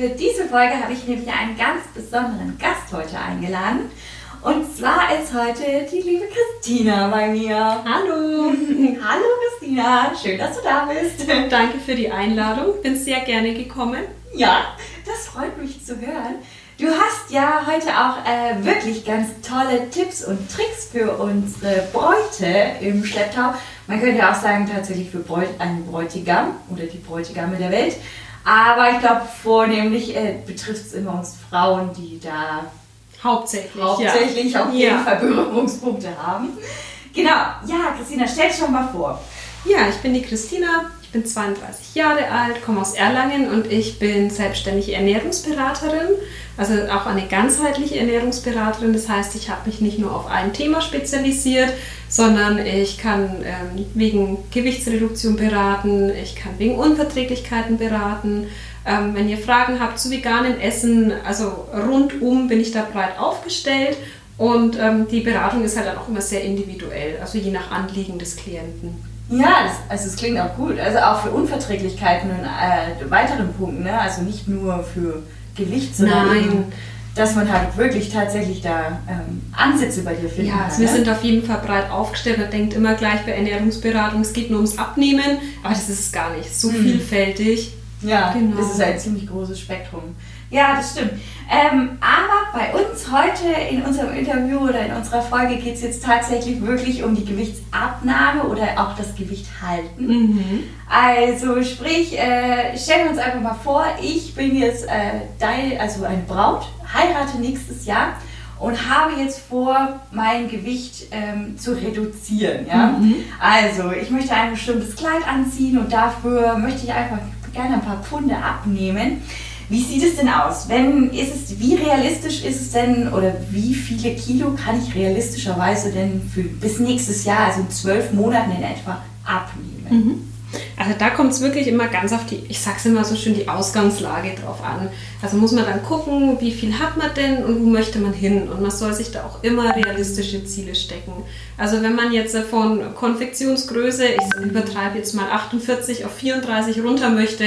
Für diese Folge habe ich nämlich einen ganz besonderen Gast heute eingeladen. Und zwar ist heute die liebe Christina bei mir. Hallo. Hallo Christina, schön, dass du da bist. Danke für die Einladung, bin sehr gerne gekommen. Ja, das freut mich zu hören. Du hast ja heute auch äh, wirklich ganz tolle Tipps und Tricks für unsere Bräute im Schlepptau. Man könnte auch sagen, tatsächlich für Bräut, einen Bräutigam oder die Bräutigame der Welt. Aber ich glaube, vornehmlich äh, betrifft es immer uns Frauen, die da hauptsächlich, hauptsächlich ja. auf jeden ja. Fall Berührungspunkte haben. Genau, ja, Christina, stell dich schon mal vor. Ja, ich bin die Christina, ich bin 32 Jahre alt, komme aus Erlangen und ich bin selbstständige Ernährungsberaterin, also auch eine ganzheitliche Ernährungsberaterin. Das heißt, ich habe mich nicht nur auf ein Thema spezialisiert, sondern ich kann ähm, wegen Gewichtsreduktion beraten, ich kann wegen Unverträglichkeiten beraten. Ähm, wenn ihr Fragen habt zu veganem Essen, also rundum bin ich da breit aufgestellt und ähm, die Beratung ist halt dann auch immer sehr individuell, also je nach Anliegen des Klienten. Ja, das, also es klingt auch gut. Also auch für Unverträglichkeiten und äh, weiteren Punkten, ne? also nicht nur für Gewicht, sondern Nein. Dass man halt wirklich tatsächlich da ähm, Ansätze bei dir findet. Ja, also wir ne? sind auf jeden Fall breit aufgestellt. Man denkt immer gleich bei Ernährungsberatung, es geht nur ums Abnehmen, aber das ist es gar nicht. So hm. vielfältig. Ja, genau. das ist ein ziemlich großes Spektrum. Ja, das stimmt. Ähm, aber bei uns heute in unserem Interview oder in unserer Folge geht es jetzt tatsächlich wirklich um die Gewichtsabnahme oder auch das Gewicht halten. Mhm. Also sprich, äh, stellen wir uns einfach mal vor, ich bin jetzt äh, dein, also eine Braut, heirate nächstes Jahr und habe jetzt vor, mein Gewicht ähm, zu reduzieren. Ja? Mhm. Also ich möchte ein bestimmtes Kleid anziehen und dafür möchte ich einfach gerne ein paar Pfunde abnehmen. Wie sieht es denn aus? Wenn, ist es, wie realistisch ist es denn oder wie viele Kilo kann ich realistischerweise denn für, bis nächstes Jahr, also in zwölf Monaten in etwa, abnehmen? Mhm. Also da kommt es wirklich immer ganz auf die, ich sag's immer so schön, die Ausgangslage drauf an. Also muss man dann gucken, wie viel hat man denn und wo möchte man hin. Und man soll sich da auch immer realistische Ziele stecken. Also wenn man jetzt von Konfektionsgröße, ich übertreibe jetzt mal 48 auf 34 runter möchte,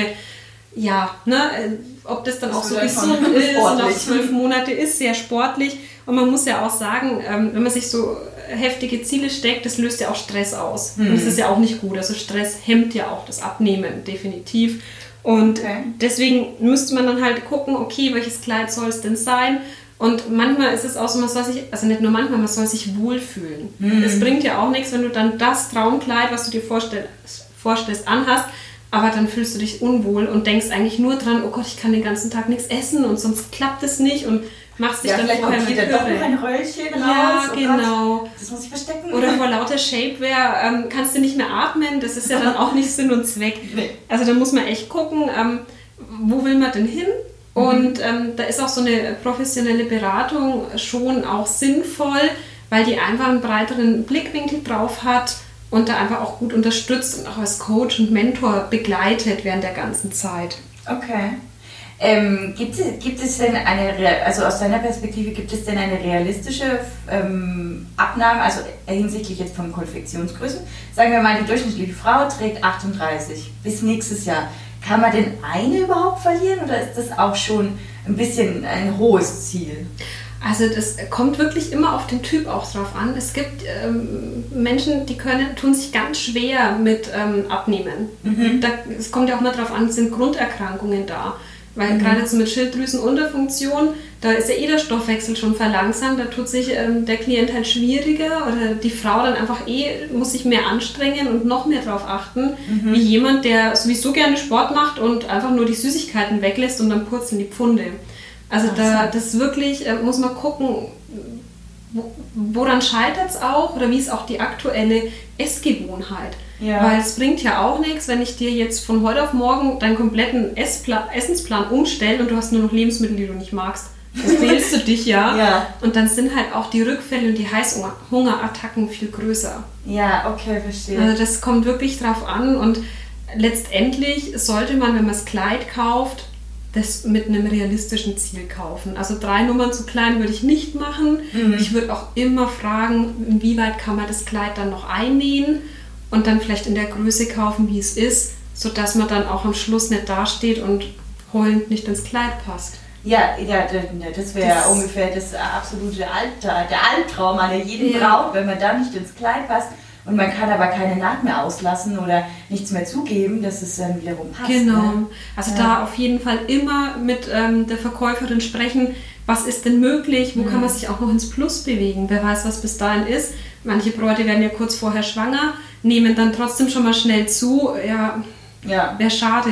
ja, ne, äh, ob das dann das auch so gesund ist und auf zwölf Monate ist, sehr sportlich. Und man muss ja auch sagen, ähm, wenn man sich so heftige Ziele steckt, das löst ja auch Stress aus. Mhm. Und das ist ja auch nicht gut. Also Stress hemmt ja auch das Abnehmen, definitiv. Und okay. deswegen müsste man dann halt gucken, okay, welches Kleid soll es denn sein? Und manchmal ist es auch so, man soll sich, also nicht nur manchmal, man soll sich wohlfühlen. Mhm. Es bringt ja auch nichts, wenn du dann das Traumkleid, was du dir vorstellst, vorstellst anhast, aber dann fühlst du dich unwohl und denkst eigentlich nur dran, oh Gott, ich kann den ganzen Tag nichts essen und sonst klappt es nicht und machst dich ja, dann vielleicht kommt doch noch ein Röllchen raus. Ja, oh genau. Gott, das muss ich verstecken. Oder vor lauter Shapewear ähm, kannst du nicht mehr atmen. Das ist ja dann auch nicht Sinn und Zweck. Nee. Also da muss man echt gucken, ähm, wo will man denn hin? Mhm. Und ähm, da ist auch so eine professionelle Beratung schon auch sinnvoll, weil die einfach einen breiteren Blickwinkel drauf hat und da einfach auch gut unterstützt und auch als Coach und Mentor begleitet während der ganzen Zeit. Okay. Ähm, gibt, es, gibt es denn eine, also aus deiner Perspektive, gibt es denn eine realistische ähm, Abnahme, also hinsichtlich jetzt von Konfektionsgrößen? Sagen wir mal, die durchschnittliche Frau trägt 38 bis nächstes Jahr. Kann man denn eine überhaupt verlieren oder ist das auch schon ein bisschen ein hohes Ziel? Also das kommt wirklich immer auf den Typ auch drauf an. Es gibt ähm, Menschen, die können, tun sich ganz schwer mit ähm, Abnehmen. Mhm. Da, es kommt ja auch mal drauf an, sind Grunderkrankungen da. Weil mhm. gerade so mit Schilddrüsenunterfunktion, da ist ja eh der Stoffwechsel schon verlangsamt, da tut sich ähm, der Klient halt schwieriger oder die Frau dann einfach eh, muss sich mehr anstrengen und noch mehr darauf achten, mhm. wie jemand, der sowieso gerne Sport macht und einfach nur die Süßigkeiten weglässt und dann purzeln die Pfunde. Also da, das wirklich, äh, muss man gucken, woran scheitert es auch oder wie ist auch die aktuelle Essgewohnheit. Ja. Weil es bringt ja auch nichts, wenn ich dir jetzt von heute auf morgen deinen kompletten Essplan, Essensplan umstelle und du hast nur noch Lebensmittel, die du nicht magst. Dann quälst du dich ja. ja. Und dann sind halt auch die Rückfälle und die Heißhungerattacken viel größer. Ja, okay, verstehe. Also das kommt wirklich drauf an und letztendlich sollte man, wenn man das Kleid kauft, das mit einem realistischen Ziel kaufen. Also drei Nummern zu klein würde ich nicht machen. Mhm. Ich würde auch immer fragen, inwieweit kann man das Kleid dann noch einnähen und dann vielleicht in der Größe kaufen, wie es ist, sodass man dann auch am Schluss nicht dasteht und heulend nicht ins Kleid passt. Ja, ja, das wäre ungefähr das absolute Alter, der Albtraum an jeden ja. Braut, wenn man da nicht ins Kleid passt und man kann aber keine Naht mehr auslassen oder nichts mehr zugeben, dass es dann wiederum passt. Genau. Ne? Also ja. da auf jeden Fall immer mit ähm, der Verkäuferin sprechen, was ist denn möglich, wo mhm. kann man sich auch noch ins Plus bewegen. Wer weiß, was bis dahin ist. Manche Bräute werden ja kurz vorher schwanger, nehmen dann trotzdem schon mal schnell zu. Ja, ja. wäre schade.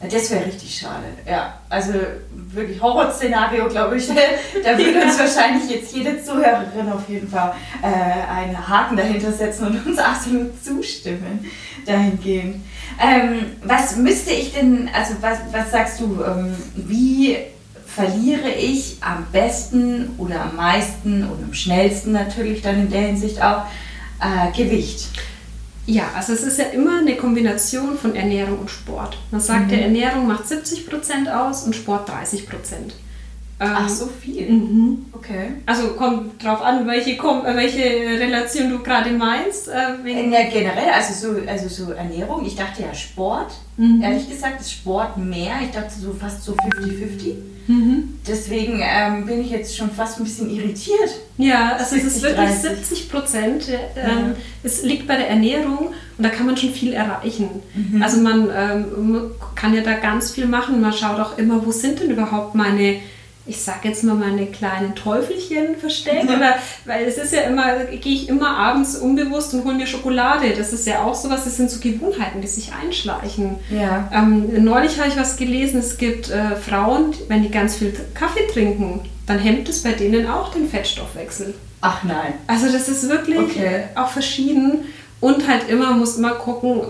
Das wäre richtig schade. Ja, also wirklich Horrorszenario, glaube ich. da würde uns wahrscheinlich jetzt jede Zuhörerin auf jeden Fall äh, einen Haken dahinter setzen und uns absolut zustimmen dahingehend. Ähm, was müsste ich denn, also was, was sagst du, ähm, wie verliere ich am besten oder am meisten und am schnellsten natürlich dann in der Hinsicht auch äh, Gewicht? Ja, also es ist ja immer eine Kombination von Ernährung und Sport. Man sagt, mhm. der Ernährung macht 70% aus und Sport 30%. Ähm, Ach, so viel? Mhm. Okay. Also kommt drauf an, welche, äh, welche Relation du gerade meinst. Äh, ja, generell, also so, also so Ernährung. Ich dachte ja Sport. Mhm. Ehrlich gesagt ist Sport mehr. Ich dachte so fast so 50-50. Mhm. Deswegen ähm, bin ich jetzt schon fast ein bisschen irritiert. Ja, also 60, es ist wirklich 30. 70 Prozent. Ähm, ja. Es liegt bei der Ernährung und da kann man schon viel erreichen. Mhm. Also man ähm, kann ja da ganz viel machen. Man schaut auch immer, wo sind denn überhaupt meine ich sag jetzt mal meine kleinen Teufelchen versteckt, oder, weil es ist ja immer, gehe ich immer abends unbewusst und hole mir Schokolade. Das ist ja auch sowas, das sind so Gewohnheiten, die sich einschleichen. Ja. Ähm, neulich habe ich was gelesen, es gibt äh, Frauen, wenn die ganz viel Kaffee trinken, dann hemmt es bei denen auch den Fettstoffwechsel. Ach nein. Also das ist wirklich okay. auch verschieden und halt immer muss man gucken,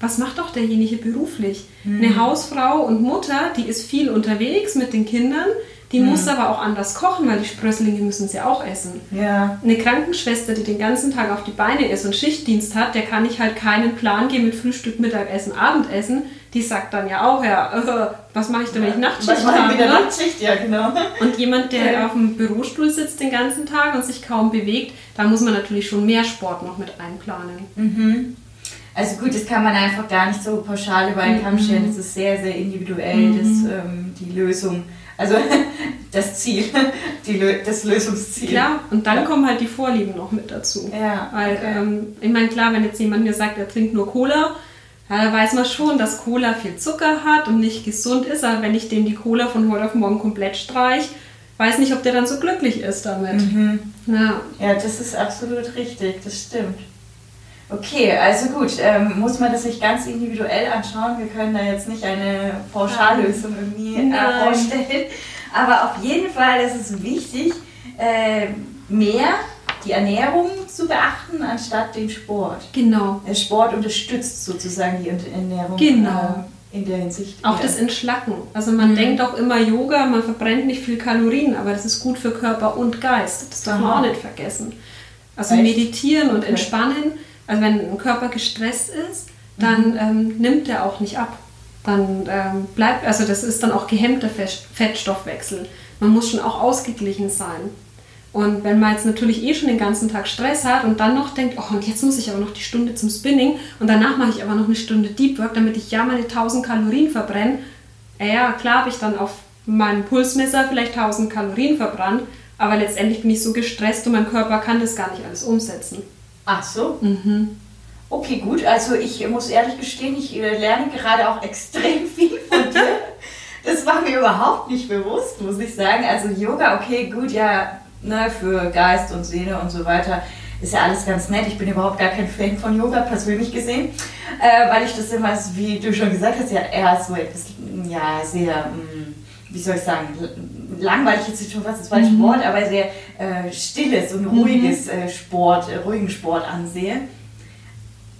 was macht doch derjenige beruflich? Hm. Eine Hausfrau und Mutter, die ist viel unterwegs mit den Kindern, die mhm. muss aber auch anders kochen, weil die Sprösslinge müssen sie auch essen. Ja. Eine Krankenschwester, die den ganzen Tag auf die Beine ist und Schichtdienst hat, der kann ich halt keinen Plan geben mit Frühstück, Mittagessen, Abendessen. Die sagt dann ja auch, ja, äh, was mache ich denn, wenn ich Nachtschicht habe? Ne? Nachtschicht, ja, genau. Und jemand, der ja. auf dem Bürostuhl sitzt den ganzen Tag und sich kaum bewegt, da muss man natürlich schon mehr Sport noch mit einplanen. Mhm. Also gut, das kann man einfach gar nicht so pauschal über einen Kamm mhm. stellen. Das ist sehr, sehr individuell, mhm. das, ähm, die Lösung. Also das Ziel, die, das Lösungsziel. Klar, und dann ja. kommen halt die Vorlieben noch mit dazu. Ja. Weil, okay. ähm, ich meine, klar, wenn jetzt jemand mir sagt, er trinkt nur Cola, ja, da weiß man schon, dass Cola viel Zucker hat und nicht gesund ist, aber wenn ich dem die Cola von heute auf morgen komplett streich, weiß nicht, ob der dann so glücklich ist damit. Mhm. Ja. ja, das ist absolut richtig, das stimmt. Okay, also gut, ähm, muss man das sich ganz individuell anschauen. Wir können da jetzt nicht eine Pauschallösung irgendwie äh, vorstellen. Aber auf jeden Fall ist es wichtig, äh, mehr die Ernährung zu beachten, anstatt den Sport. Genau. Der Sport unterstützt sozusagen die Ernährung. Genau. Äh, in der Hinsicht. Auch das Entschlacken. Also man mhm. denkt auch immer Yoga, man verbrennt nicht viel Kalorien, aber das ist gut für Körper und Geist. Das darf man auch nicht vergessen. Also Echt? meditieren und okay. entspannen also wenn ein Körper gestresst ist, dann mhm. ähm, nimmt er auch nicht ab. Dann ähm, bleibt, also das ist dann auch gehemmter Fettstoffwechsel. Man muss schon auch ausgeglichen sein. Und wenn man jetzt natürlich eh schon den ganzen Tag Stress hat und dann noch denkt, oh, und jetzt muss ich aber noch die Stunde zum Spinning und danach mache ich aber noch eine Stunde Deep Work, damit ich ja meine 1000 Kalorien verbrenne. Ja, klar habe ich dann auf meinem Pulsmesser vielleicht 1000 Kalorien verbrannt, aber letztendlich bin ich so gestresst und mein Körper kann das gar nicht alles umsetzen. Ach so. Mhm. Okay, gut. Also ich muss ehrlich gestehen, ich äh, lerne gerade auch extrem viel von dir. das war mir überhaupt nicht bewusst, muss ich sagen. Also Yoga, okay, gut, ja, ne, für Geist und Seele und so weiter ist ja alles ganz nett. Ich bin überhaupt gar kein Fan von Yoga, persönlich gesehen, äh, weil ich das immer, wie du schon gesagt hast, ja eher so etwas, ja, sehr, mh, hm, wie soll ich sagen, langweilig jetzt schon fast das falsche mhm. Wort, aber sehr äh, stilles und ruhiges mhm. äh, Sport, äh, ruhigen Sport ansehe.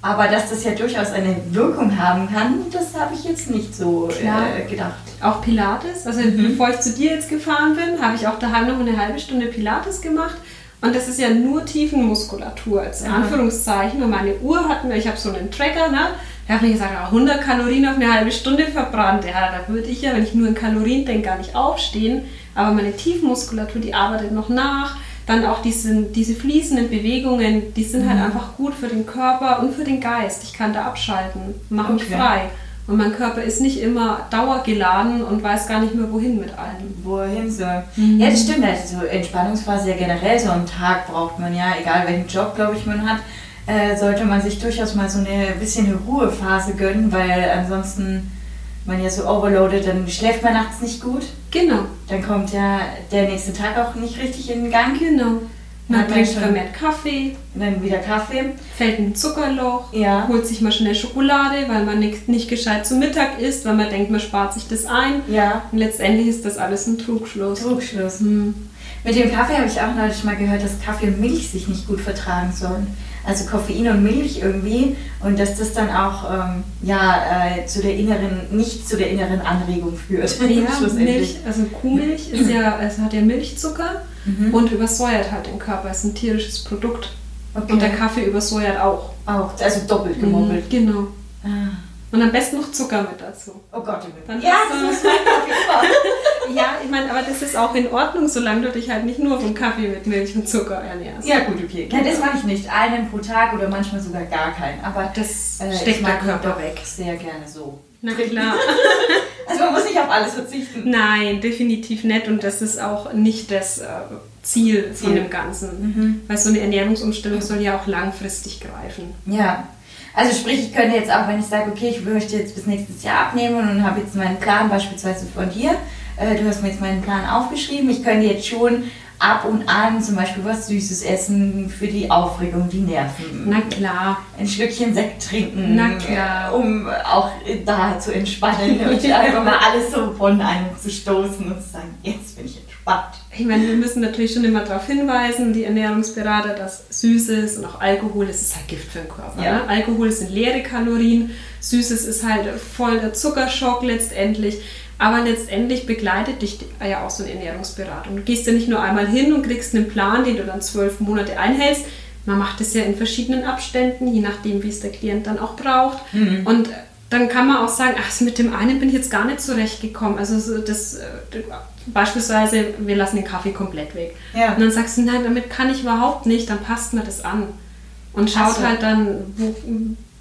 Aber dass das ja durchaus eine Wirkung haben kann, das habe ich jetzt nicht so äh, gedacht. Auch Pilates. Also mhm. bevor ich zu dir jetzt gefahren bin, habe ich auch daheim noch eine halbe Stunde Pilates gemacht. Und das ist ja nur Tiefenmuskulatur als. Anführungszeichen. Und meine Uhr hat mir, ich habe so einen Tracker, ne? Der hat mir gesagt, 100 Kalorien auf eine halbe Stunde verbrannt. Ja, da würde ich ja, wenn ich nur in Kalorien denke, gar nicht aufstehen. Aber meine Tiefenmuskulatur, die arbeitet noch nach dann auch diese, diese fließenden Bewegungen, die sind halt mhm. halt einfach gut für den Körper und für den Geist. Ich kann da abschalten, mache okay. mich frei. Und mein Körper ist nicht immer dauergeladen und weiß gar nicht mehr, wohin mit allem. Wohin so. Mhm. Ja, das stimmt. Also Entspannungsphase ja generell so am Tag braucht man ja, egal welchen Job, glaube ich, man hat, äh, sollte man sich durchaus mal so eine bisschen Ruhephase gönnen, weil ansonsten man ja so overloaded, dann schläft man nachts nicht gut. Genau. Dann kommt ja der nächste Tag auch nicht richtig in den Gang. Genau. Man trinkt vermehrt Kaffee. Dann wieder Kaffee. Fällt ein Zuckerloch. Ja. Holt sich mal schnell Schokolade, weil man nicht, nicht gescheit zum Mittag isst, weil man denkt, man spart sich das ein. Ja. Und letztendlich ist das alles ein Trugschluss. Trugschluss. Hm. Mit dem Kaffee habe ich auch neulich mal gehört, dass Kaffee und Milch sich nicht gut vertragen sollen also Koffein und Milch irgendwie und dass das dann auch ähm, ja, äh, zu der inneren, nicht zu der inneren Anregung führt. Ja, Milch, also Kuhmilch ist ja, es hat ja Milchzucker mhm. und übersäuert halt den Körper, es ist ein tierisches Produkt. Okay. Und der Kaffee übersäuert auch. Auch, also doppelt gemobbelt. Mhm, genau. Ah. Und am besten noch Zucker mit dazu. Oh Gott, Dann ja, das muss mein Kaffee ja, ich meine, aber das ist auch in Ordnung, solange du dich halt nicht nur vom Kaffee mit Milch und Zucker ernährst. Ja, gut, okay. Ja, das mache ich nicht. Einen pro Tag oder manchmal sogar gar keinen. Aber das äh, steckt der Körper weg. Sehr gerne so. Na klar. also man muss nicht auf alles verzichten. Nein, definitiv nicht. Und das ist auch nicht das äh, Ziel, Ziel von dem Ganzen. Mhm. Weil so eine Ernährungsumstellung soll ja auch langfristig greifen. Ja, also sprich, ich könnte jetzt auch, wenn ich sage, okay, ich möchte jetzt bis nächstes Jahr abnehmen und habe jetzt meinen Plan beispielsweise von dir, äh, du hast mir jetzt meinen Plan aufgeschrieben, ich könnte jetzt schon ab und an zum Beispiel was Süßes essen für die Aufregung, die Nerven. Na klar. Ein Schlückchen Sekt trinken. Na klar. Um auch da zu entspannen und einfach mal alles so von einem zu stoßen und zu sagen, jetzt bin ich entspannt. Ich meine, wir müssen natürlich schon immer darauf hinweisen, die Ernährungsberater, dass Süßes und auch Alkohol, das ist halt Gift für den Körper. Ja. Ne? Alkohol sind leere Kalorien, Süßes ist halt voll der Zuckerschock letztendlich. Aber letztendlich begleitet dich ja auch so eine Ernährungsberatung. Du gehst ja nicht nur einmal hin und kriegst einen Plan, den du dann zwölf Monate einhältst. Man macht es ja in verschiedenen Abständen, je nachdem, wie es der Klient dann auch braucht. Mhm. Und dann kann man auch sagen, ach, mit dem einen bin ich jetzt gar nicht zurechtgekommen. Also das, äh, beispielsweise, wir lassen den Kaffee komplett weg. Ja. Und dann sagst du, nein, damit kann ich überhaupt nicht, dann passt mir das an. Und schaut so. halt dann, wo,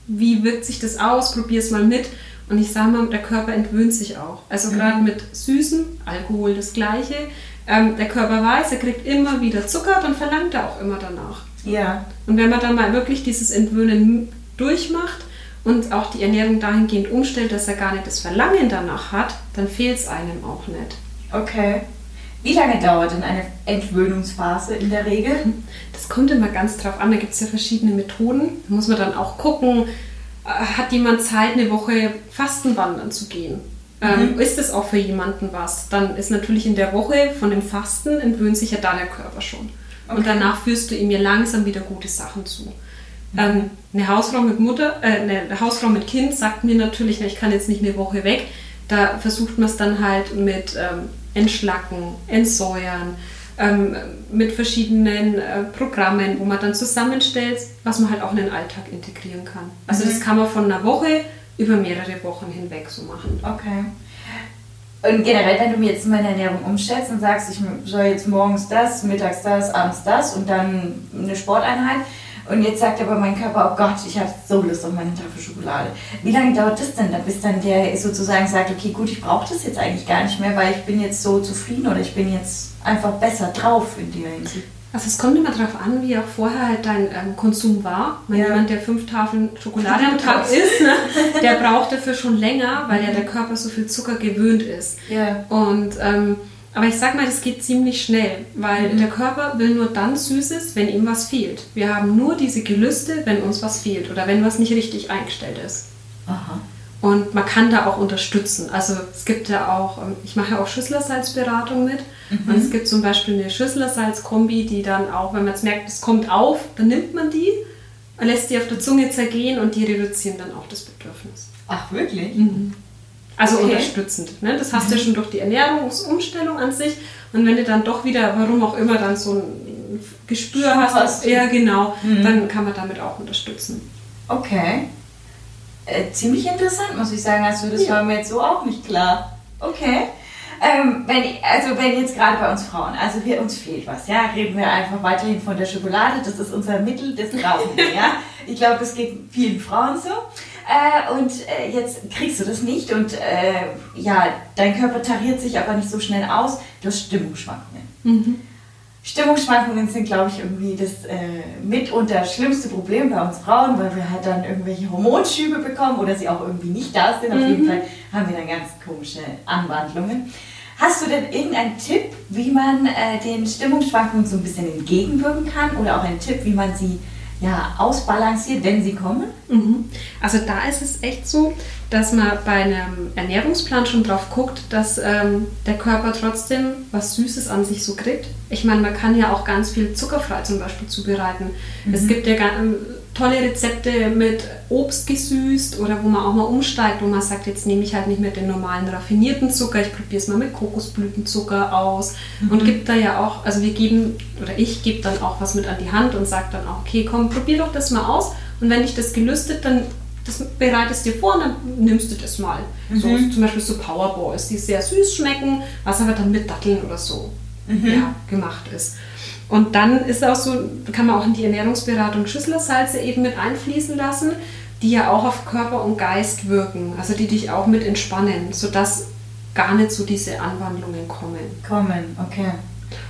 wie wirkt sich das aus, probier es mal mit. Und ich sage mal, der Körper entwöhnt sich auch. Also mhm. gerade mit Süßen, Alkohol das Gleiche. Ähm, der Körper weiß, er kriegt immer wieder Zucker, dann verlangt er auch immer danach. Ja. Und wenn man dann mal wirklich dieses Entwöhnen durchmacht und auch die Ernährung dahingehend umstellt, dass er gar nicht das Verlangen danach hat, dann fehlt es einem auch nicht. Okay. Wie lange dauert denn eine Entwöhnungsphase in der Regel? Das kommt immer ganz drauf an. Da gibt es ja verschiedene Methoden. Da muss man dann auch gucken, äh, hat jemand Zeit, eine Woche Fastenwandern zu gehen? Ähm, mhm. ist es auch für jemanden was? Dann ist natürlich in der Woche von dem Fasten entwöhnt sich ja da der Körper schon. Okay. Und danach führst du ihm ja langsam wieder gute Sachen zu. Ähm, eine Hausfrau mit Mutter, äh, eine Hausfrau mit Kind sagt mir natürlich, ich kann jetzt nicht eine Woche weg. Da versucht man es dann halt mit ähm, Entschlacken, Entsäuern, ähm, mit verschiedenen äh, Programmen, wo man dann zusammenstellt, was man halt auch in den Alltag integrieren kann. Also mhm. das kann man von einer Woche über mehrere Wochen hinweg so machen. Okay. Und generell, wenn du mir jetzt meine Ernährung umstellst und sagst, ich soll jetzt morgens das, mittags das, abends das und dann eine Sporteinheit, und jetzt sagt aber mein Körper, oh Gott, ich habe so Lust auf meine Tafel Schokolade. Wie lange dauert das denn, bis dann der sozusagen sagt, okay, gut, ich brauche das jetzt eigentlich gar nicht mehr, weil ich bin jetzt so zufrieden oder ich bin jetzt einfach besser drauf in der Hinsicht? Also es kommt immer darauf an, wie auch vorher halt dein ähm, Konsum war. Wenn ja. jemand, der fünf Tafeln Schokolade am Tag isst, ne, der braucht dafür schon länger, weil ja der Körper so viel Zucker gewöhnt ist. Ja. Und ähm, aber ich sag mal, das geht ziemlich schnell, weil mhm. der Körper will nur dann Süßes, wenn ihm was fehlt. Wir haben nur diese Gelüste, wenn uns was fehlt oder wenn was nicht richtig eingestellt ist. Aha. Und man kann da auch unterstützen. Also es gibt ja auch, ähm, ich mache ja auch Schüsslersalzberatung mit. Mhm. Und es gibt zum Beispiel eine Schüsslersalz-Kombi, die dann auch, wenn man jetzt merkt, es kommt auf, dann nimmt man die lässt die auf der Zunge zergehen und die reduzieren dann auch das Bedürfnis. Ach, wirklich? Mhm. Also Okay. unterstützend. Ne? Das hast du ja schon durch die Ernährungsumstellung an sich. Und wenn du dann doch wieder, warum auch immer, dann so ein Gespür Schub hast, ja genau, Mhm. dann kann man damit auch unterstützen. Okay. Äh, ziemlich interessant, muss ich sagen. Also das Ja. war mir jetzt so auch nicht klar. Okay. Ähm, wenn, also wenn jetzt gerade bei uns Frauen, also wir, uns fehlt was, ja, reden wir einfach weiterhin von der Schokolade, das ist unser Mittel, das brauchen wir, ja. Ich glaube, das geht vielen Frauen so. Äh, und äh, jetzt kriegst du das nicht und äh, ja, dein Körper tariert sich aber nicht so schnell aus, du hast Stimmungsschwankungen. Stimmungsschwankungen sind, glaube ich, irgendwie das äh, mitunter schlimmste Problem bei uns Frauen, weil wir halt dann irgendwelche Hormonschübe bekommen oder sie auch irgendwie nicht da sind. Auf jeden Fall haben wir dann ganz komische Anwandlungen. Hast du denn irgendeinen Tipp, wie man äh, den Stimmungsschwankungen so ein bisschen entgegenwirken kann oder auch einen Tipp, wie man sie ja, ausbalanciert, wenn sie kommen? Mhm. Also da ist es echt so, dass man bei einem Ernährungsplan schon drauf guckt, dass ähm, der Körper trotzdem was Süßes an sich so kriegt. Ich meine, man kann ja auch ganz viel zuckerfrei zum Beispiel zubereiten. Es gibt ja ähm, tolle Rezepte mit Obst gesüßt oder wo man auch mal umsteigt, wo man sagt, jetzt nehme ich halt nicht mehr den normalen raffinierten Zucker, ich probiere es mal mit Kokosblütenzucker aus. Und gibt da ja auch, also wir geben oder ich gebe dann auch was mit an die Hand und sage dann auch, okay, komm, probier doch das mal aus. Und wenn dich das gelüstet, dann das bereitest dir vor und dann nimmst du das mal. So, zum Beispiel so Powerballs, die sehr süß schmecken, was aber dann mit Datteln oder so ja, gemacht ist. Und dann ist auch so, kann man auch in die Ernährungsberatung Schüsslersalze eben mit einfließen lassen, die ja auch auf Körper und Geist wirken, also die dich auch mit entspannen, sodass gar nicht so diese Anwandlungen kommen. Kommen, okay.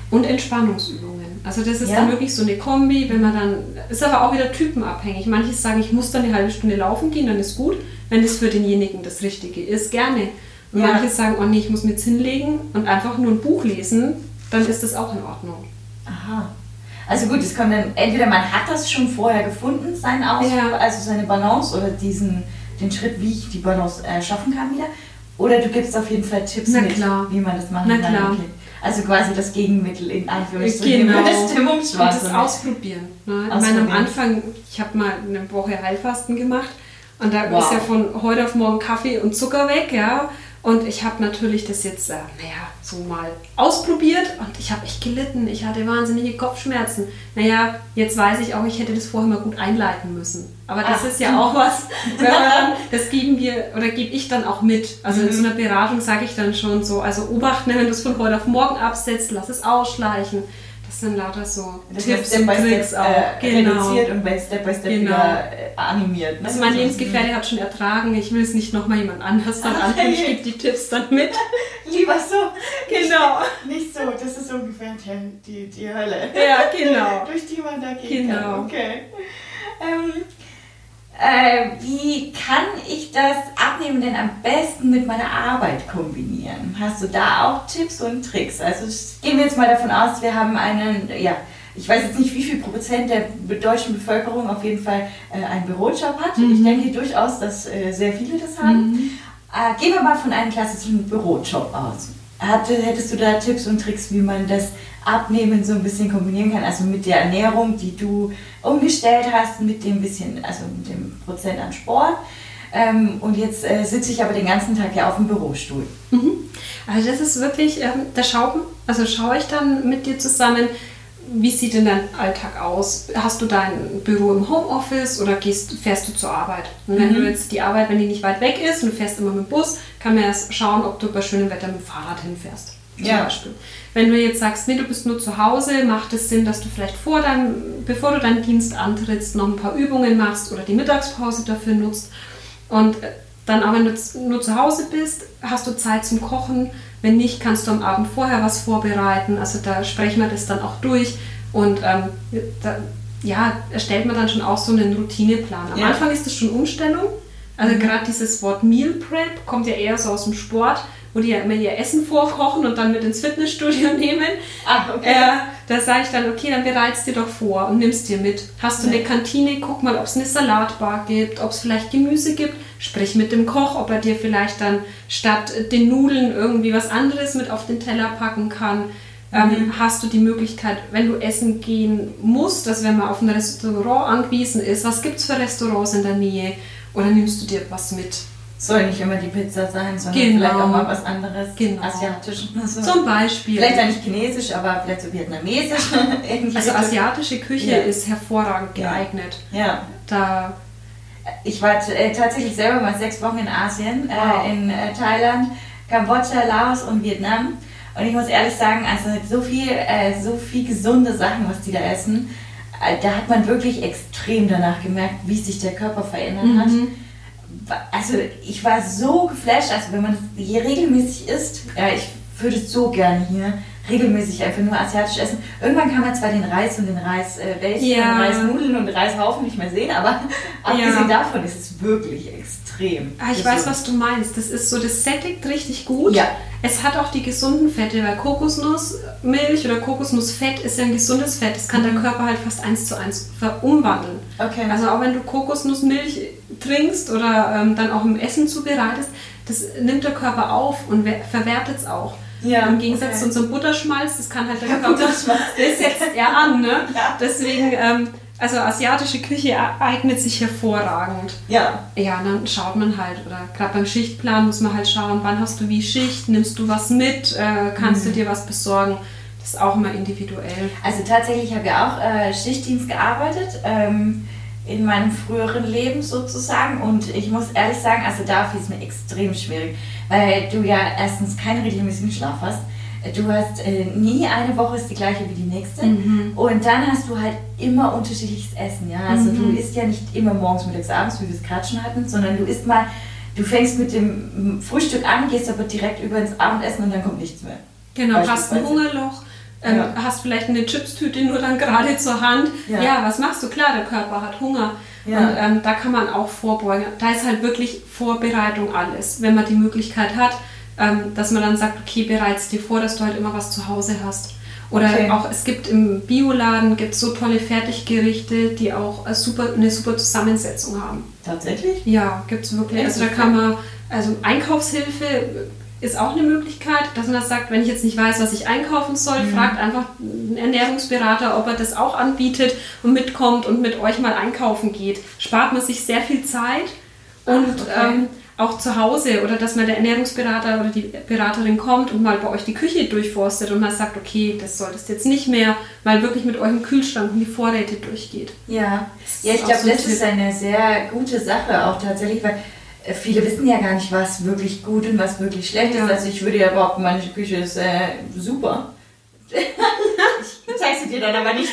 Und Entspannungsübungen. Also das ist Ja. dann wirklich so eine Kombi, wenn man dann, ist aber auch wieder typenabhängig. Manche sagen, ich muss dann eine halbe Stunde laufen gehen, dann ist gut. Wenn das für denjenigen das Richtige ist, gerne. Und Ja. manche sagen, oh nee, ich muss mir jetzt hinlegen und einfach nur ein Buch lesen, dann ist das auch in Ordnung. Aha. Also gut, es kommt dann, entweder man hat das schon vorher gefunden, seinen Aus, Ja. also seine Balance oder diesen, den Schritt, wie ich die Balance äh, schaffen kann wieder. Oder du gibst auf jeden Fall Tipps mit, wie man das machen Na kann. klar. Also quasi das Gegenmittel in Anführungsstrichen Genau. für das Und Stimmungsschwankungen. das ausprobieren. Ne? Ich Ausprobieren. meine, am Anfang, ich habe mal eine Woche Heilfasten gemacht und da Wow. ist ja von heute auf morgen Kaffee und Zucker weg, ja. Und ich habe natürlich das jetzt, äh, naja, so mal ausprobiert und ich habe echt gelitten. Ich hatte wahnsinnige Kopfschmerzen. Naja, jetzt weiß ich auch, ich hätte das vorher mal gut einleiten müssen. Aber das Ach. ist ja auch was, dann, das geben wir oder gebe ich dann auch mit. Also Mhm. in so einer Beratung sage ich dann schon so, also Obacht, ne, wenn du es von heute auf morgen absetzt, lass es ausschleichen. Das sind lauter so das Tipps Step by Tricks Step auch. äh, genau. reduziert und bei Step by Step Genau. wieder äh, animiert. Ne? Also mein Lebensgefährte hat schon ertragen, ich will es nicht nochmal jemand anders dann Ach, antun, ich gebe die Tipps dann mit. Lieber so. Genau. Nicht so, das ist ungefähr die, die, Hölle. Ja, genau. durch die man da gehen Genau. kann. Okay. Ähm, äh, wie kann ich das Abnehmen denn am besten mit meiner Arbeit kombinieren? Hast du da auch Tipps und Tricks? Also gehen wir jetzt mal davon aus, wir haben einen, ja, ich weiß jetzt nicht, wie viel Prozent der deutschen Bevölkerung auf jeden Fall äh, einen Bürojob hat. Ich denke durchaus, dass äh, sehr viele das haben. Äh, gehen wir mal von einem klassischen Bürojob aus. Hatte, hättest du da Tipps und Tricks, wie man das Abnehmen so ein bisschen kombinieren kann? Also mit der Ernährung, die du umgestellt hast, mit dem bisschen, also mit dem Prozent an Sport. Ähm, und jetzt äh, sitze ich aber den ganzen Tag ja auf dem Bürostuhl. Also das ist wirklich, ähm, da schau, also schaue ich dann mit dir zusammen, wie sieht denn dein Alltag aus? Hast du dein Büro im Homeoffice oder gehst, fährst du zur Arbeit? Und wenn du jetzt die Arbeit, wenn die nicht weit weg ist und du fährst immer mit dem Bus, kann man erst schauen, ob du bei schönem Wetter mit dem Fahrrad hinfährst. Zum Ja. Beispiel. Wenn du jetzt sagst, nee, du bist nur zu Hause, macht es Sinn, dass du vielleicht vor deinem, bevor du deinen Dienst antrittst, noch ein paar Übungen machst oder die Mittagspause dafür nutzt. Und äh, dann aber, wenn du nur zu Hause bist, hast du Zeit zum Kochen. Wenn nicht, kannst du am Abend vorher was vorbereiten. Also da sprechen wir das dann auch durch. Und ähm, da, ja, erstellt man dann schon auch so einen Routineplan. Am Ja. Anfang ist das schon Umstellung. Also gerade dieses Wort Meal Prep kommt ja eher so aus dem Sport, wo die ja immer ihr Essen vorkochen und dann mit ins Fitnessstudio nehmen. Ach, okay. Äh, da sage ich dann, okay, dann bereitst dir doch vor und nimmst dir mit. Hast du Ja. eine Kantine, guck mal, ob es eine Salatbar gibt, ob es vielleicht Gemüse gibt. Sprich mit dem Koch, ob er dir vielleicht dann statt den Nudeln irgendwie was anderes mit auf den Teller packen kann. ähm, Mhm. hast du die Möglichkeit, wenn du essen gehen musst, dass wenn man auf ein Restaurant angewiesen ist, was gibt es für Restaurants in der Nähe? Oder nimmst du dir was mit? Soll nicht immer die Pizza sein, sondern Genau. vielleicht auch mal was anderes. Genau. Asiatisch. So. Zum Beispiel. Vielleicht dann nicht chinesisch, aber vielleicht so vietnamesisch. Also so. asiatische Küche Ja. ist hervorragend Ja. geeignet. Ja. Da Ich war äh, tatsächlich selber mal sechs Wochen in Asien, Wow. äh, in äh, Thailand, Kambodscha, Laos und Vietnam. Und ich muss ehrlich sagen, also so viel, äh, so viel gesunde Sachen, was die da essen, äh, da hat man wirklich extrem danach gemerkt, wie sich der Körper verändert hat. Also ich war so geflasht, also wenn man hier regelmäßig isst, ja, ich würde es so gerne hier regelmäßig einfach nur asiatisch essen. Irgendwann kann man zwar den Reis und den Reis äh, Ja. und Reisnudeln und Reishaufen nicht mehr sehen, aber abgesehen Ja. davon ist es wirklich extrem. Ah, ich weiß, was du meinst. Das ist so, das sättigt richtig gut. Ja. Es hat auch die gesunden Fette, weil Kokosnussmilch oder Kokosnussfett ist ja ein gesundes Fett. Das kann der Körper halt fast eins zu eins verumwandeln. Okay. Also auch wenn du Kokosnussmilch trinkst oder ähm, dann auch im Essen zubereitest, das nimmt der Körper auf und wer- verwertet es auch. Ja, Im Gegensatz okay. zu unserem Butterschmalz, das kann halt der Ja, Körper, Butterschmalz. das setzt er an, ne? Ja. Deswegen, ähm, also asiatische Küche eignet sich hervorragend. ja. Ja, dann schaut man halt, oder gerade beim Schichtplan muss man halt schauen, wann hast du wie Schicht, nimmst du was mit, äh, kannst Mhm. du dir was besorgen. Das ist auch immer individuell. Also tatsächlich habe ich auch äh, Schichtdienst gearbeitet ähm, in meinem früheren Leben sozusagen und ich muss ehrlich sagen, also da fiel es mir extrem schwierig, weil du ja erstens keinen regelmäßigen Schlaf hast. Du hast äh, nie eine Woche ist die gleiche wie die nächste Mhm. und dann hast du halt immer unterschiedliches Essen, ja. Also Mhm. du isst ja nicht immer morgens, mittags, abends, wie wir es gerade schon hatten, sondern du isst mal, du fängst mit dem Frühstück an, gehst aber direkt über ins Abendessen und dann kommt nichts mehr. Genau, hast ein. Hungerloch, ähm, Ja. hast vielleicht eine Chipstüte nur dann gerade zur Hand. Ja. Ja. was machst du? Klar, der Körper hat Hunger. Ja. Und ähm, da kann man auch vorbeugen. Da ist halt wirklich Vorbereitung alles, wenn man die Möglichkeit hat, ähm, dass man dann sagt, okay, bereits dir vor, dass du halt immer was zu Hause hast. Oder Okay. auch, es gibt im Bioladen gibt's so tolle Fertiggerichte, die auch äh, super, eine super Zusammensetzung haben. Tatsächlich? Ja, gibt es wirklich. Also da kann man, also Einkaufshilfe ist auch eine Möglichkeit, dass man das sagt, wenn ich jetzt nicht weiß, was ich einkaufen soll, Mhm. fragt einfach einen Ernährungsberater, ob er das auch anbietet und mitkommt und mit euch mal einkaufen geht. Spart man sich sehr viel Zeit und Ach, okay. ähm, auch zu Hause oder dass mal der Ernährungsberater oder die Beraterin kommt und mal bei euch die Küche durchforstet und mal sagt, okay, das solltest du jetzt nicht mehr, mal wirklich mit eurem Kühlschrank und die Vorräte durchgeht. Ja, ja ich glaube, so das ist eine sehr gute Sache auch tatsächlich, weil äh, viele wissen ja gar nicht, was wirklich gut und was wirklich schlecht Ja. ist. Also ich würde ja behaupten, meine Küche ist äh, super. ich zeige sie dir dann aber nicht,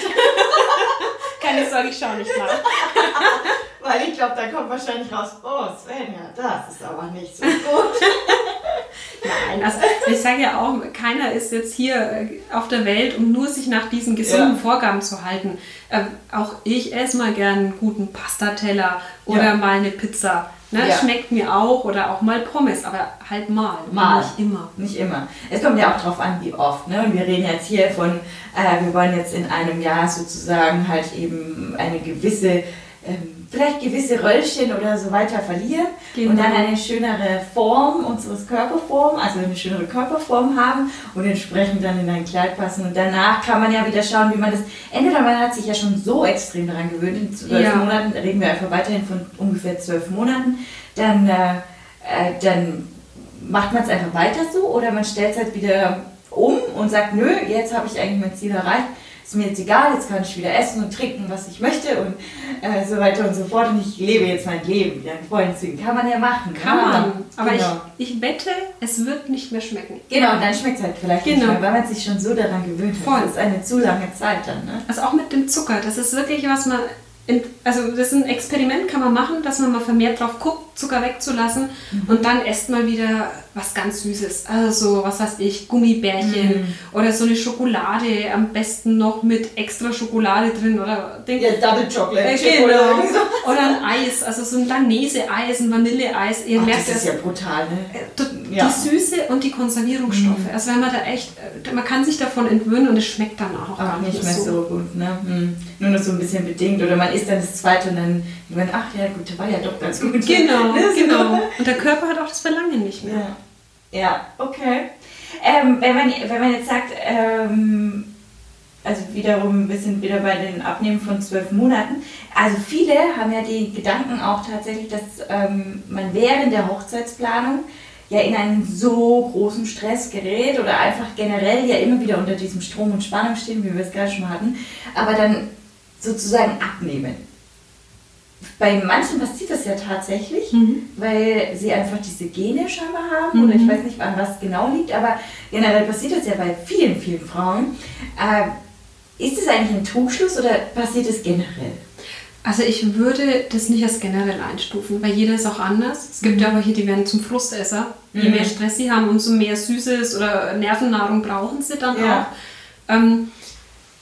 Keine Sorge, ich schaue nicht nach. weil ich glaube, da kommt wahrscheinlich raus, oh Svenja, das ist aber nicht so gut. Nein, also ich sage ja auch, keiner ist jetzt hier äh, auf der Welt, um nur sich nach diesen gesunden Ja. Vorgaben zu halten. Ähm, auch ich esse mal gern einen guten Pastateller oder Ja. mal eine Pizza. Ne? Ja. Schmeckt mir auch oder auch mal Pommes, aber halt mal, Mal. nicht immer. Nicht immer. Es kommt ja auch drauf an, wie oft. Ne? Und wir reden jetzt hier von, äh, wir wollen jetzt in einem Jahr sozusagen halt eben eine gewisse, ähm, vielleicht gewisse Röllchen oder so weiter verlieren Genau. und dann eine schönere Form unseres Körperform, also eine schönere Körperform haben und entsprechend dann in ein Kleid passen. Und danach kann man ja wieder schauen, wie man das. Entweder man hat sich ja schon so extrem daran gewöhnt, in zwölf Ja. Monaten reden wir einfach weiterhin von ungefähr zwölf Monaten, dann, äh, äh, dann macht man es einfach weiter so oder man stellt es halt wieder um und sagt, nö, jetzt habe ich eigentlich mein Ziel erreicht, ist mir jetzt egal, jetzt kann ich wieder essen und trinken, was ich möchte und äh, so weiter und so fort und ich lebe jetzt mein Leben wieder in vollen Zügen. Kann man ja machen. Kann ja, man. Aber genau. ich, ich wette, es wird nicht mehr schmecken. Genau, und dann schmeckt es halt vielleicht nicht Genau. mehr, weil man sich schon so daran gewöhnt hat. Voll. Das ist eine zu lange Zeit dann, ne? Also auch mit dem Zucker, das ist wirklich was man. Also das ist ein Experiment, kann man machen, dass man mal vermehrt drauf guckt, Zucker wegzulassen Mhm. und dann esst mal wieder was ganz Süßes. Also so, was weiß ich, Gummibärchen Mhm. oder so eine Schokolade, am besten noch mit extra Schokolade drin oder Ding. Double Chocolate Äh, genau. oder so. Ein Eis, also so ein Lanese-Eis, ein Vanilleeis. Ihr Ach, merkt das ist ja brutal, ne? Die Ja. Mhm. Süße und die Konservierungsstoffe. Also wenn man da echt, äh, man kann sich davon entwöhnen und es schmeckt danach auch gar Auch nicht mehr so gut, ne? Nur noch so ein bisschen bedingt. Oder man isst dann das zweite und dann denkt man, ach ja, gut, war ja doch ganz gut. Genau, Ne, genau. Und der Körper hat auch das Verlangen nicht mehr. Ja. Ja, okay. Ähm, wenn, man, wenn man jetzt sagt, ähm, also wiederum, wir sind wieder bei den Abnehmen von zwölf Monaten. Also viele haben ja die Gedanken auch tatsächlich, dass ähm, man während der Hochzeitsplanung ja in einen so großen Stress gerät oder einfach generell ja immer wieder unter diesem Strom und Spannung stehen, wie wir es gerade schon hatten, aber dann sozusagen abnehmen. Bei manchen passiert das ja tatsächlich, mhm. weil sie einfach diese Gene scheinbar haben mhm. oder ich weiß nicht, an was genau liegt, aber generell passiert das ja bei vielen, vielen Frauen. Äh, ist es eigentlich ein Trugschluss oder passiert es generell? Also ich würde das nicht als generell einstufen, weil jeder ist auch anders. Es gibt mhm. ja aber hier, die werden zum Frustesser. Je mhm. mehr Stress sie haben, umso mehr Süßes oder Nervennahrung brauchen sie dann ja. auch. Ähm,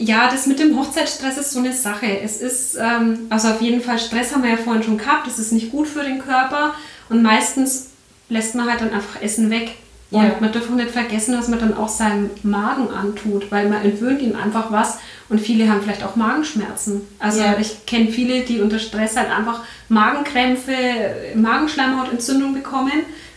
ja, das mit dem Hochzeitsstress ist so eine Sache. Es ist, ähm, also auf jeden Fall, Stress haben wir ja vorhin schon gehabt, das ist nicht gut für den Körper und meistens lässt man halt dann einfach Essen weg. Und ja. man darf auch nicht vergessen, was man dann auch seinem Magen antut, weil man entwöhnt ihm einfach was und viele haben vielleicht auch Magenschmerzen. Also ja. ich kenne viele, die unter Stress halt einfach Magenkrämpfe, Magenschleimhautentzündung bekommen.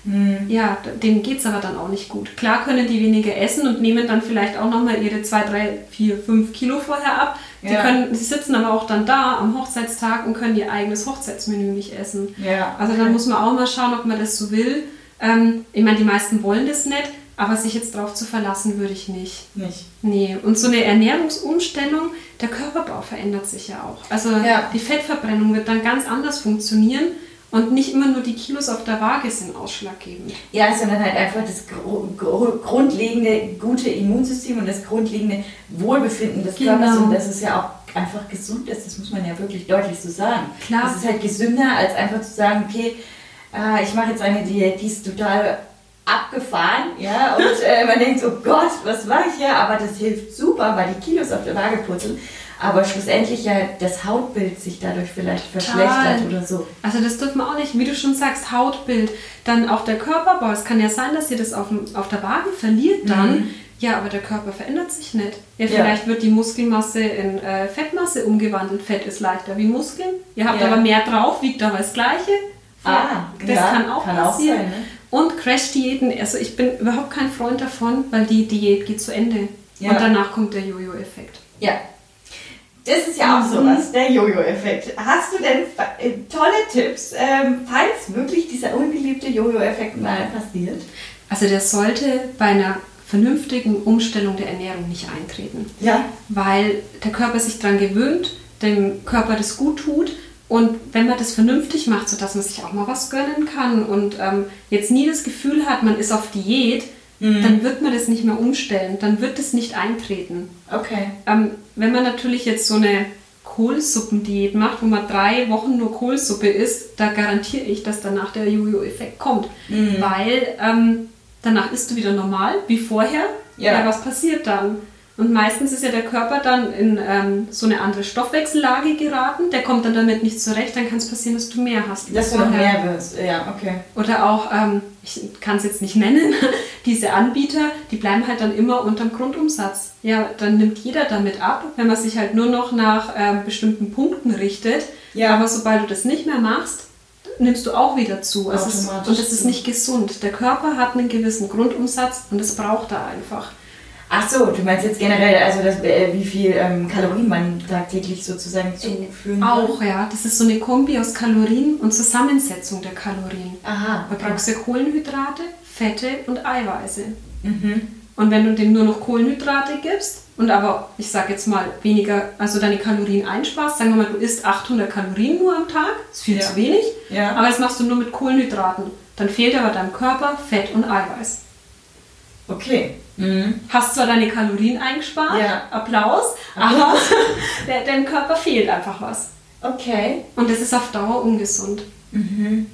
Mhm. Ja, denen geht es aber dann auch nicht gut. Klar können die weniger essen und nehmen dann vielleicht auch nochmal ihre 2, 3, 4, 5 Kilo vorher ab. Die, ja. können, die sitzen aber auch dann da am Hochzeitstag und können ihr eigenes Hochzeitsmenü nicht essen. Ja. Also dann muss man auch mal schauen, ob man das so will. Ähm, ich meine, die meisten wollen das nicht, aber sich jetzt darauf zu verlassen, würde ich nicht. Nicht. Nee. Und so eine Ernährungsumstellung, der Körperbau verändert sich ja auch. Also ja. die Fettverbrennung wird dann ganz anders funktionieren und nicht immer nur die Kilos auf der Waage sind ausschlaggebend. Ja, sondern halt einfach das grundlegende gute Immunsystem und das grundlegende Wohlbefinden des genau. Körpers und das ist ja auch einfach gesund ist, das muss man ja wirklich deutlich so sagen. Klar. Das ist halt gesünder, als einfach zu sagen, okay, äh, ich mache jetzt eine Diät, die ist total abgefahren, ja, und äh, man denkt, oh Gott, was mache ich hier? Aber das hilft super, weil die Kilos auf der Waage purzeln. Aber schlussendlich ja das Hautbild sich dadurch vielleicht verschlechtert oder so. Also das dürfen wir auch nicht, wie du schon sagst, Hautbild, dann auch der Körperbau. Es kann ja sein, dass ihr das auf, auf der Waage verliert dann. Mhm. Ja, aber der Körper verändert sich nicht. Ja, vielleicht ja. wird die Muskelmasse in äh, Fettmasse umgewandelt. Fett ist leichter wie Muskeln. Ihr habt ja. aber mehr drauf, wiegt aber das Gleiche. Ah, das kann auch kann passieren. Auch sein, ne? Und Crash-Diäten, also ich bin überhaupt kein Freund davon, weil die Diät geht zu Ende. Und danach kommt der Jojo-Effekt. Ja. Das ist ja auch mhm. sowas, der Jojo-Effekt. Hast du denn äh, tolle Tipps, ähm, falls wirklich dieser ungeliebte Jojo-Effekt mal passiert? Also der sollte bei einer vernünftigen Umstellung der Ernährung nicht eintreten. Ja. Weil der Körper sich daran gewöhnt, dem Körper das gut tut und wenn man das vernünftig macht, sodass man sich auch mal was gönnen kann und ähm, jetzt nie das Gefühl hat, man ist auf Diät, mhm. dann wird man das nicht mehr umstellen, dann wird das nicht eintreten. Okay. Ähm, wenn man natürlich jetzt so eine Kohlsuppendiät macht, wo man drei Wochen nur Kohlsuppe isst, da garantiere ich, dass danach der Jojo-Effekt kommt. Mhm. Weil ähm, danach isst du wieder normal, wie vorher. Ja. ja, was passiert dann? Und meistens ist ja der Körper dann in ähm, so eine andere Stoffwechsellage geraten. Der kommt dann damit nicht zurecht. Dann kann es passieren, dass du mehr hast. Dass du noch mehr wirst, ja, okay. Oder auch, ähm, ich kann es jetzt nicht nennen, diese Anbieter, die bleiben halt dann immer unterm Grundumsatz. Ja, dann nimmt jeder damit ab, wenn man sich halt nur noch nach ähm, bestimmten Punkten richtet. Ja. Aber sobald du das nicht mehr machst, nimmst du auch wieder zu. Also ist, und das ist nicht gesund. Der Körper hat einen gewissen Grundumsatz und das braucht er einfach. Ach so, du meinst jetzt generell, also das, äh, wie viel ähm, Kalorien man tagtäglich sozusagen zuführen kann? Auch, ja. Das ist so eine Kombi aus Kalorien und Zusammensetzung der Kalorien. Aha. Da brauchst du Kohlenhydrate, Fette und Eiweiße. Mhm. Und wenn du dem nur noch Kohlenhydrate gibst und aber, ich sag jetzt mal, weniger, also deine Kalorien einsparst, sagen wir mal, du isst 800 Kalorien nur am Tag, ist viel ja. zu wenig, ja. aber das machst du nur mit Kohlenhydraten. Dann fehlt aber deinem Körper Fett und Eiweiß. Okay. Mhm. Hast zwar deine Kalorien eingespart, ja. Applaus, aber deinem Körper fehlt einfach was. Okay. Und das ist auf Dauer ungesund. Mhm.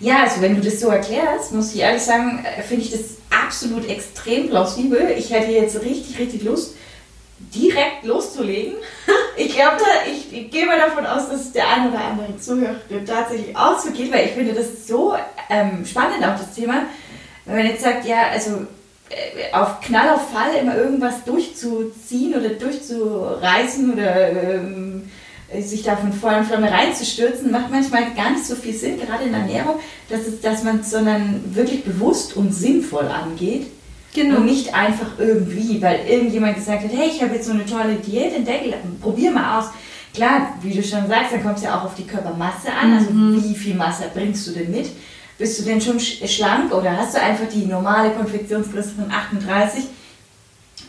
Ja, also wenn du das so erklärst, muss ich ehrlich sagen, äh, finde ich das absolut extrem plausibel. Ich hätte jetzt richtig, richtig Lust, direkt loszulegen. Ich glaube, ich, ich gehe mal davon aus, dass der ein oder andere Zuhörer tatsächlich auch so geht, weil ich finde das so ähm, spannend, auch das Thema. Wenn man jetzt sagt, ja, also auf Knall auf Fall immer irgendwas durchzuziehen oder durchzureißen oder ähm, äh, sich da von vollen Flamme reinzustürzen, macht manchmal gar nicht so viel Sinn, gerade in der Ernährung, dass, es, dass man es sondern wirklich bewusst und sinnvoll angeht. Genau. Und nicht einfach irgendwie, weil irgendjemand gesagt hat, hey, ich habe jetzt so eine tolle Diät entdeckt, probier mal aus. Klar, wie du schon sagst, dann kommt es ja auch auf die Körpermasse an. Also mhm. wie viel Masse bringst du denn mit? Bist du denn schon schlank oder hast du einfach die normale Konfektionsgröße von 38?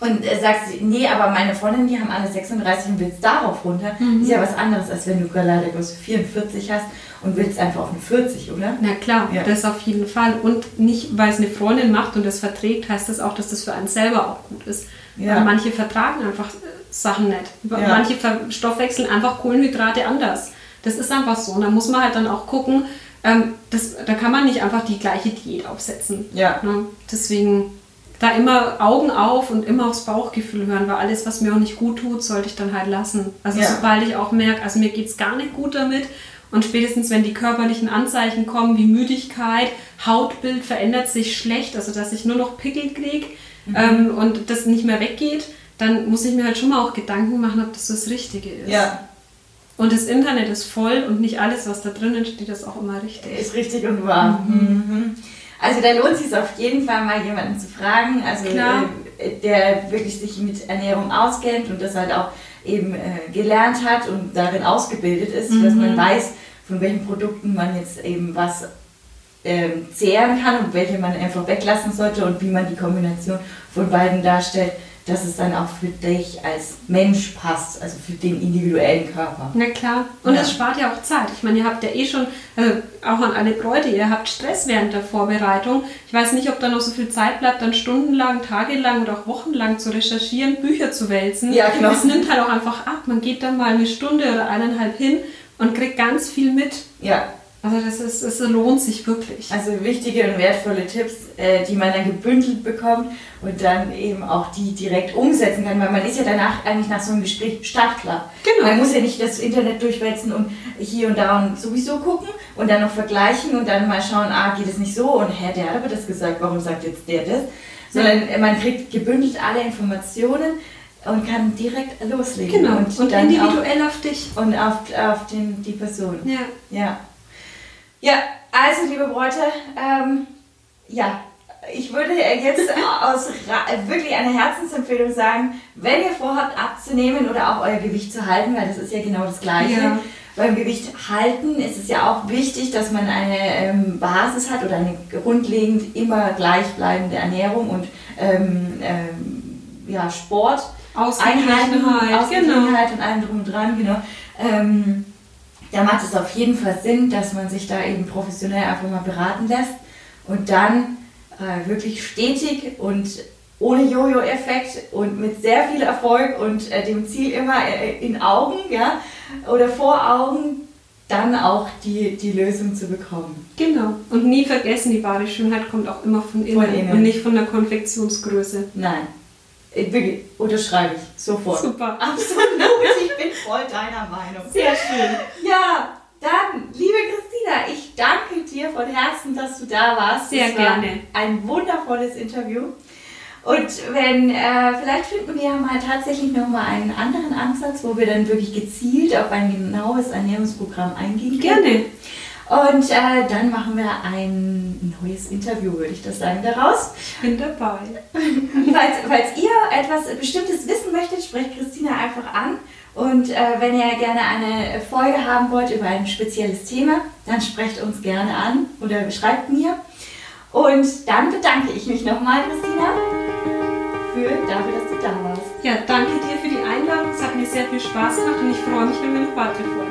Und äh, sagst, nee, aber meine Freundinnen, die haben alle 36 und willst darauf runter. Mhm. Ist ja was anderes, als wenn du gerade Größe 44 hast und willst einfach auf eine 40, oder? Na klar, ja. das auf jeden Fall. Und nicht, weil es eine Freundin macht und das verträgt, heißt das auch, dass das für einen selber auch gut ist. Ja. Weil manche vertragen einfach äh, Sachen nicht. Ja. Manche verstoffwechseln einfach Kohlenhydrate anders. Das ist einfach so. Und da muss man halt dann auch gucken, ähm, das, da kann man nicht einfach die gleiche Diät aufsetzen. Ja. Ne? Deswegen da immer Augen auf und immer aufs Bauchgefühl hören, weil alles, was mir auch nicht gut tut, sollte ich dann halt lassen. Also ja. sobald ich auch merke, also mir geht es gar nicht gut damit und spätestens wenn die körperlichen Anzeichen kommen, wie Müdigkeit, Hautbild verändert sich schlecht, also dass ich nur noch Pickel kriege mhm. ähm, und das nicht mehr weggeht, dann muss ich mir halt schon mal auch Gedanken machen, ob das das Richtige ist. Ja. Und das Internet ist voll und nicht alles, was da drinnen steht, ist auch immer richtig. Ist richtig und wahr. Mhm. Mhm. Also da lohnt es sich auf jeden Fall mal jemanden zu fragen, also äh, der wirklich sich mit Ernährung auskennt und das halt auch eben äh, gelernt hat und darin ausgebildet ist, mhm. dass man weiß, von welchen Produkten man jetzt eben was ähm, zehren kann und welche man einfach weglassen sollte und wie man die Kombination von beiden darstellt dass es dann auch für dich als Mensch passt, also für den individuellen Körper. Na klar. Und ja. das spart ja auch Zeit. Ich meine, ihr habt ja eh schon, also auch an alle Bräute, ihr habt Stress während der Vorbereitung. Ich weiß nicht, ob da noch so viel Zeit bleibt, dann stundenlang, tagelang oder auch wochenlang zu recherchieren, Bücher zu wälzen. Ja, genau. Es nimmt halt auch einfach ab. Man geht dann mal eine Stunde oder eineinhalb hin und kriegt ganz viel mit. Ja, also das, ist, das lohnt sich wirklich. Also wichtige und wertvolle Tipps, äh, die man dann gebündelt bekommt und dann eben auch die direkt umsetzen kann, weil man ist ja danach eigentlich nach so einem Gespräch startklar. Genau. Man muss ja nicht das Internet durchwälzen und hier und da und sowieso gucken und dann noch vergleichen und dann mal schauen, ah, geht es nicht so und Herr, der hat aber das gesagt, warum sagt jetzt der das? Sondern ja. man kriegt gebündelt alle Informationen und kann direkt loslegen. Genau, und, und individuell auf dich. Und auf, auf den, die Person. Ja. Ja. Ja, also liebe Bräute, ähm, ja, ich würde jetzt aus wirklich einer Herzensempfehlung sagen, wenn ihr vorhabt abzunehmen oder auch euer Gewicht zu halten, weil das ist ja genau das Gleiche. Ja. Beim Gewicht halten ist es ja auch wichtig, dass man eine ähm, Basis hat oder eine grundlegend immer gleichbleibende Ernährung und ähm, ähm, ja, Sport. Ausgeglichenheit, Ausgeglichenheit genau. und allem drum und dran, genau. Ähm, da macht es auf jeden Fall Sinn, dass man sich da eben professionell einfach mal beraten lässt und dann äh, wirklich stetig und ohne Jojo-Effekt und mit sehr viel Erfolg und äh, dem Ziel immer äh, in Augen ja, oder vor Augen dann auch die, die Lösung zu bekommen. Genau. Und nie vergessen, die wahre Schönheit kommt auch immer von innen, von innen. und nicht von der Konfektionsgröße. Nein. Ich, wirklich, unterschreibe ich sofort. Super. Absolut. Ich bin voll deiner Meinung. Sehr schön. Ja, dann, liebe Christina, ich danke dir von Herzen, dass du da warst. Sehr das gerne. ein wundervolles Interview. Und wenn, äh, vielleicht finden wir ja mal tatsächlich nochmal einen anderen Ansatz, wo wir dann wirklich gezielt auf ein genaues Ernährungsprogramm eingehen können. Gerne. Und äh, dann machen wir ein neues Interview, würde ich das sagen, daraus. Ich bin dabei. falls, falls ihr etwas Bestimmtes wissen möchtet, sprecht Christina einfach an. Und äh, wenn ihr gerne eine Folge haben wollt über ein spezielles Thema, dann sprecht uns gerne an oder schreibt mir. Und dann bedanke ich mich nochmal, Christina, für, dafür, dass du da warst. Ja, danke dir für die Einladung. Es hat mir sehr viel Spaß gemacht und ich freue mich, wenn wir noch weitere Folgen